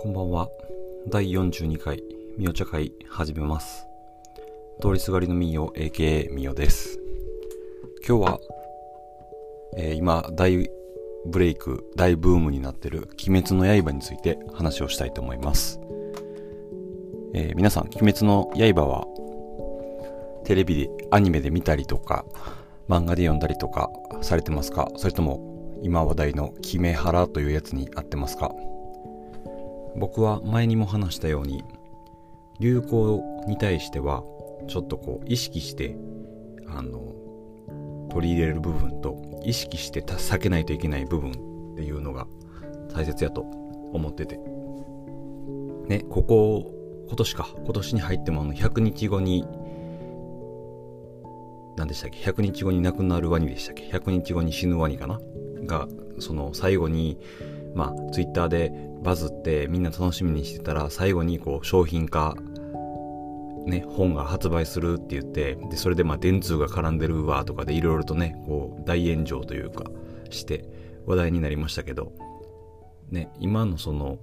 こんばんは。第42回、みお茶会始めます。通りすがりのみお、AKA みおです。今日は、えー今、大ブレイク、大ブームになってる、鬼滅の刃について話をしたいと思います。えー皆さん、鬼滅の刃は、テレビで、アニメで見たりとか、漫画で読んだりとかされてますか？それとも、今話題のキメハラというやつに合ってますか？僕は前にも話したように流行に対してはちょっとこう意識してあの取り入れる部分と意識して避けないといけない部分っていうのが大切やと思ってて。ねここ今年か今年に入ってもあの100日後に何でしたっけ100日後に亡くなるワニでしたっけ100日後に死ぬワニかな？がその最後にまあツイッターでバズってみんな楽しみにしてたら最後にこう商品化ね本が発売するって言ってでそれでまあ電通が絡んでるわとかでいろいろとねこう大炎上というかして話題になりましたけどね今のその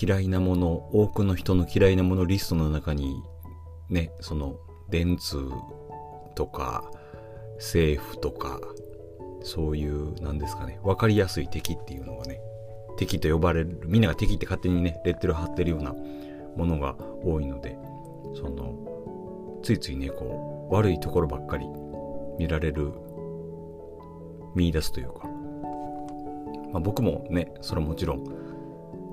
嫌いなもの多くの人の嫌いなものリストの中にねその電通とか政府とかそういうなんですかね分かりやすい敵っていうのがね敵と呼ばれるみんなが敵って勝手にねレッテル貼ってるようなものが多いのでそのついついねこう悪いところばっかり見られる見出すというか、まあ、僕もねそれもちろん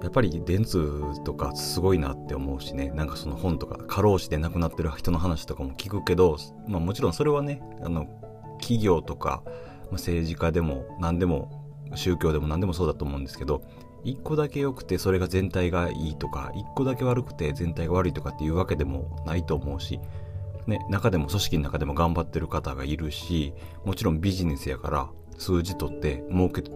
やっぱり電通とかすごいなって思うしねなんかその本とか過労死で亡くなってる人の話とかも聞くけど、まあ、もちろんそれはねあの企業とか政治家でも何でも宗教でも何でもそうだと思うんですけど一個だけ良くてそれが全体がいいとか一個だけ悪くて全体が悪いとかっていうわけでもないと思うし、ね、中でも組織の中でも頑張ってる方がいるしもちろんビジネスやから数字取って儲ける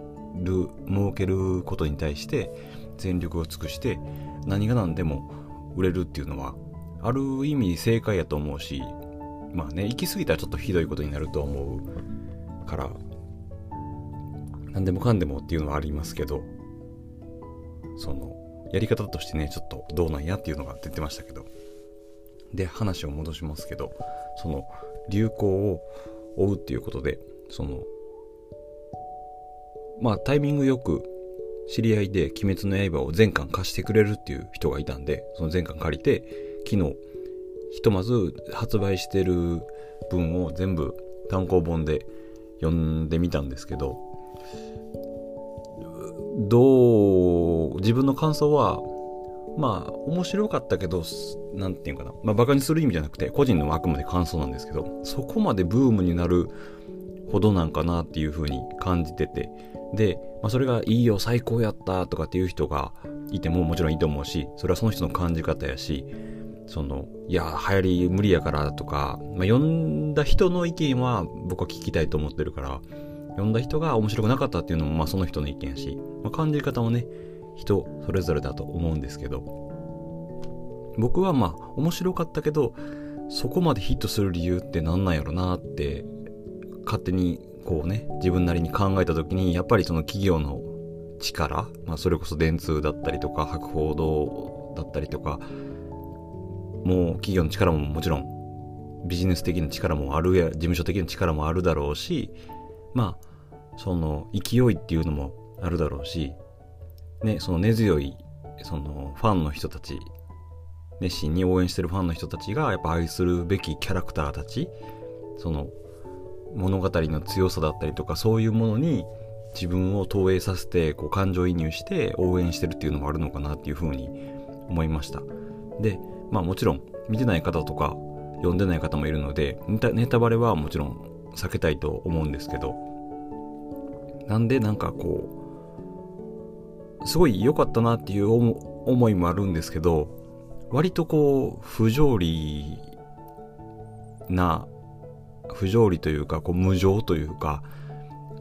儲けることに対して全力を尽くして何が何でも売れるっていうのはある意味正解やと思うしまあね行き過ぎたらちょっとひどいことになると思う。から何でもかんでもっていうのはありますけどそのやり方としてねちょっとどうなんやっていうのが出てましたけどで話を戻しますけどその流行を追うっていうことでそのまあタイミングよく知り合いで「鬼滅の刃」を全巻貸してくれるっていう人がいたんでその全巻借りて昨日ひとまず発売してる文を全部単行本で読んでみたんですけどどう自分の感想はまあ面白かったけどなんていうかな。まあバカにする意味じゃなくて個人のあくまで感想なんですけどそこまでブームになるほどなんかなっていう風に感じてて。で、まあ、それがいいよ最高やったとかっていう人がいてももちろんいいと思うしそれはその人の感じ方やしそのいや流行り無理やからとか、まあ、読んだ人の意見は僕は聞きたいと思ってるから読んだ人が面白くなかったっていうのもまあその人の意見やし、まあ、感じ方もね人それぞれだと思うんですけど僕はまあ面白かったけどそこまでヒットする理由って何なんやろなって勝手にこうね自分なりに考えた時にやっぱりその企業の力、まあ、それこそ電通だったりとか博報堂だったりとかもう企業の力ももちろんビジネス的な力もあるや事務所的な力もあるだろうしまあその勢いっていうのもあるだろうしねその根強いそのファンの人たち熱心に応援してるファンの人たちがやっぱ愛するべきキャラクターたちその物語の強さだったりとかそういうものに自分を投影させてこう感情移入して応援してるっていうのもあるのかなっていうふうに思いました。でまあもちろん見てない方とか読んでない方もいるのでネタネタバレはもちろん避けたいと思うんですけどなんでなんかこうすごい良かったなっていう思いもあるんですけど割とこう不条理な不条理というかこう無情というか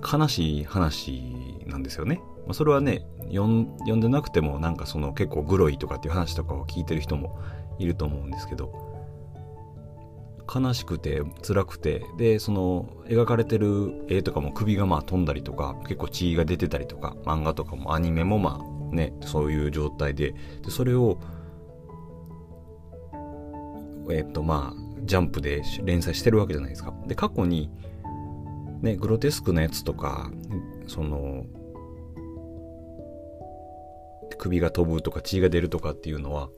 悲しい話なんですよね。まあ、それはね読ん読んでなくてもなんかその結構グロいとかっていう話とかを聞いてる人もいると思うんですけど悲しくて辛くてでその描かれてる絵とかも首がまあ飛んだりとか結構血が出てたりとか漫画とかもアニメもまあね、そういう状態で、でそれを、えっ、と、まあ、ジャンプで連載してるわけじゃないですか。で、過去に、ね、グロテスクなやつとか、その、首が飛ぶとか血が出るとかっていうのは、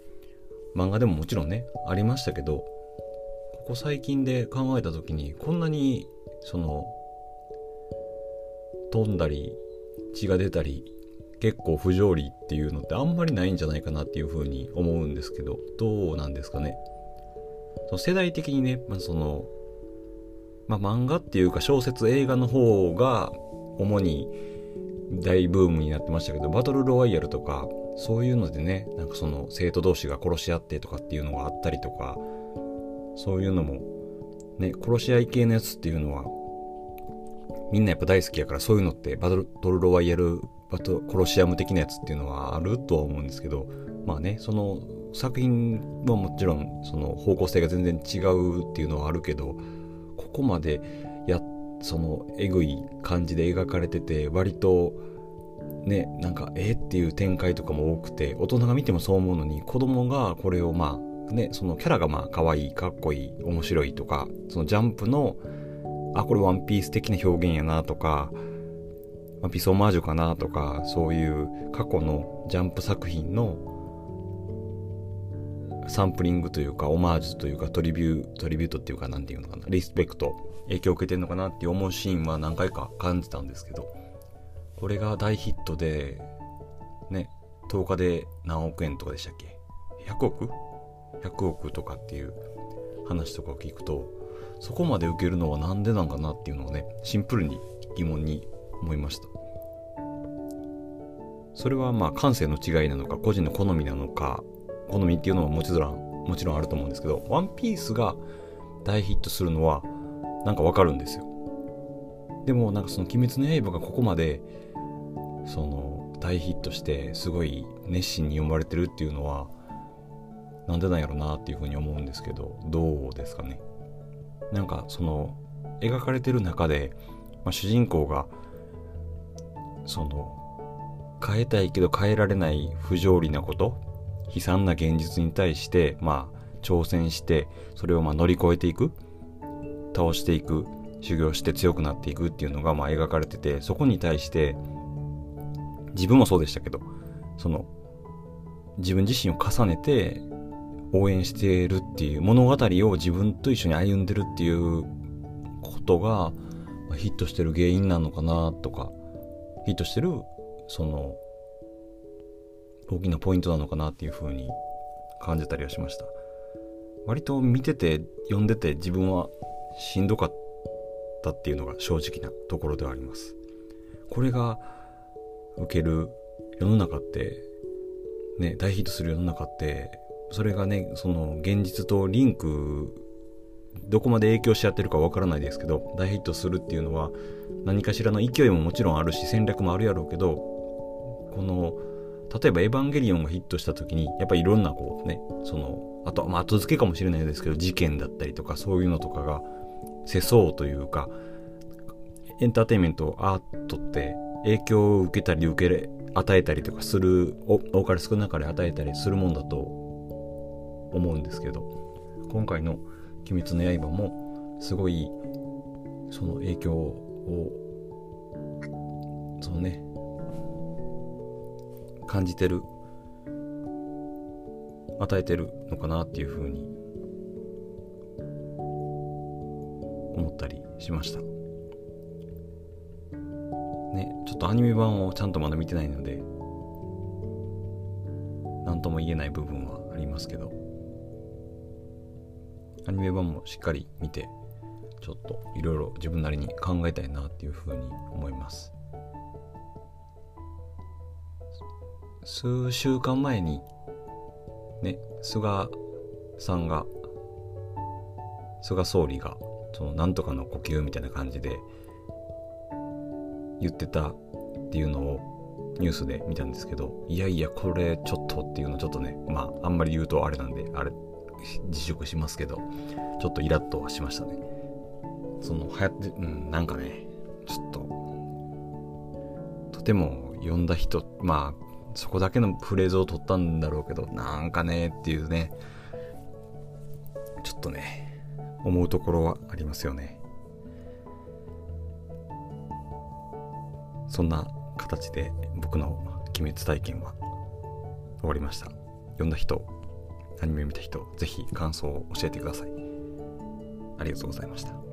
漫画でももちろんね、ありましたけど、ここ最近で考えた時に、こんなに、その、飛んだり、血が出たり、結構不条理っていうのってあんまりないんじゃないかなっていうふうに思うんですけど、どうなんですかね。その世代的にね、まあ、その、まあ、漫画っていうか小説映画の方が主に大ブームになってましたけどバトルロワイヤルとかそういうのでねなんかその生徒同士が殺し合ってとかっていうのがあったりとかそういうのもね殺し合い系のやつっていうのはみんなやっぱ大好きやからそういうのってバトルロワイヤルバト殺し合ム的なやつっていうのはあるとは思うんですけどまあねその作品はもちろんその方向性が全然違うっていうのはあるけどここまでやそのえぐい感じで描かれてて割とねなんかえっていう展開とかも多くて大人が見てもそう思うのに子供がこれをまあねそのキャラがまあ可愛いかっこいい面白いとかそのジャンプのあこれワンピース的な表現やなとかワンピースオマージュかなとかそういう過去のジャンプ作品のサンプリングというか、オマージュというか、トリビュー、トリビュートっていうか、なんていうのかな、リスペクト、影響を受けてるのかなって思うシーンは何回か感じたんですけど、これが大ヒットで、ね、10日で何億円とかでしたっけ ?100 億 ?100 億とかっていう話とかを聞くと、そこまで受けるのはなんでなんかなっていうのをね、シンプルに疑問に思いました。それはまあ感性の違いなのか、個人の好みなのか、好みっていうのはもちろん、もちろんあると思うんですけど、ワンピースが大ヒットするのは、なんかわかるんですよ。でも、なんかその鬼滅の刃がここまで、その、大ヒットして、すごい熱心に読まれてるっていうのは、なんでなんやろなっていうふうに思うんですけど、どうですかね？なんかその、描かれてる中で、まあ、主人公が、その、変えたいけど変えられない不条理なこと悲惨な現実に対して、まあ、挑戦して、それをま乗り越えていく、倒していく、修行して強くなっていくっていうのがまあ描かれてて、そこに対して、自分もそうでしたけど、その、自分自身を重ねて応援しているっていう物語を自分と一緒に歩んでるっていうことがヒットしてる原因なのかなとか、ヒットしてるその大きなポイントなのかなっていうふうに感じたりはしました。割と見てて読んでて自分はしんどかったっていうのが正直なところではあります。これが受ける世の中ってね大ヒットする世の中ってそれがねその現実とリンクどこまで影響し合ってるかわからないですけど大ヒットするっていうのは何かしらの勢いももちろんあるし戦略もあるやろうけどこの例えばエヴァンゲリオンがヒットした時に、やっぱりいろんなこうね、その、あと、まあ後付けかもしれないですけど、事件だったりとかそういうのとかが、世相というか、エンターテインメント、アートって影響を受けたり受け、与えたりとかする、多かれ少なかれ与えたりするもんだと思うんですけど、今回の鬼滅の刃も、すごい、その影響を、そのね、感じてる与えてるのかなっていうふうに思ったりしました。ねちょっとアニメ版をちゃんとまだ見てないので何とも言えない部分はありますけど。アニメ版もしっかり見てちょっといろいろ自分なりに考えたいなっていうふうに思います数週間前に、ね、菅さんが、菅総理が、その、なんとかの呼吸みたいな感じで、言ってたっていうのをニュースで見たんですけど、いやいや、これちょっとっていうのちょっとね、まあ、あんまり言うとあれなんで、あれ、自粛しますけど、ちょっとイラッとはしましたね。その、流行って、うん、なんかね、ちょっと、とても読んだ人、まあ、そこだけのフレーズを取ったんだろうけど、なんかねっていうね、ちょっとね、思うところはありますよね。そんな形で僕の鬼滅体験は終わりました。読んだ人、アニメ見た人、ぜひ感想を教えてください。ありがとうございました。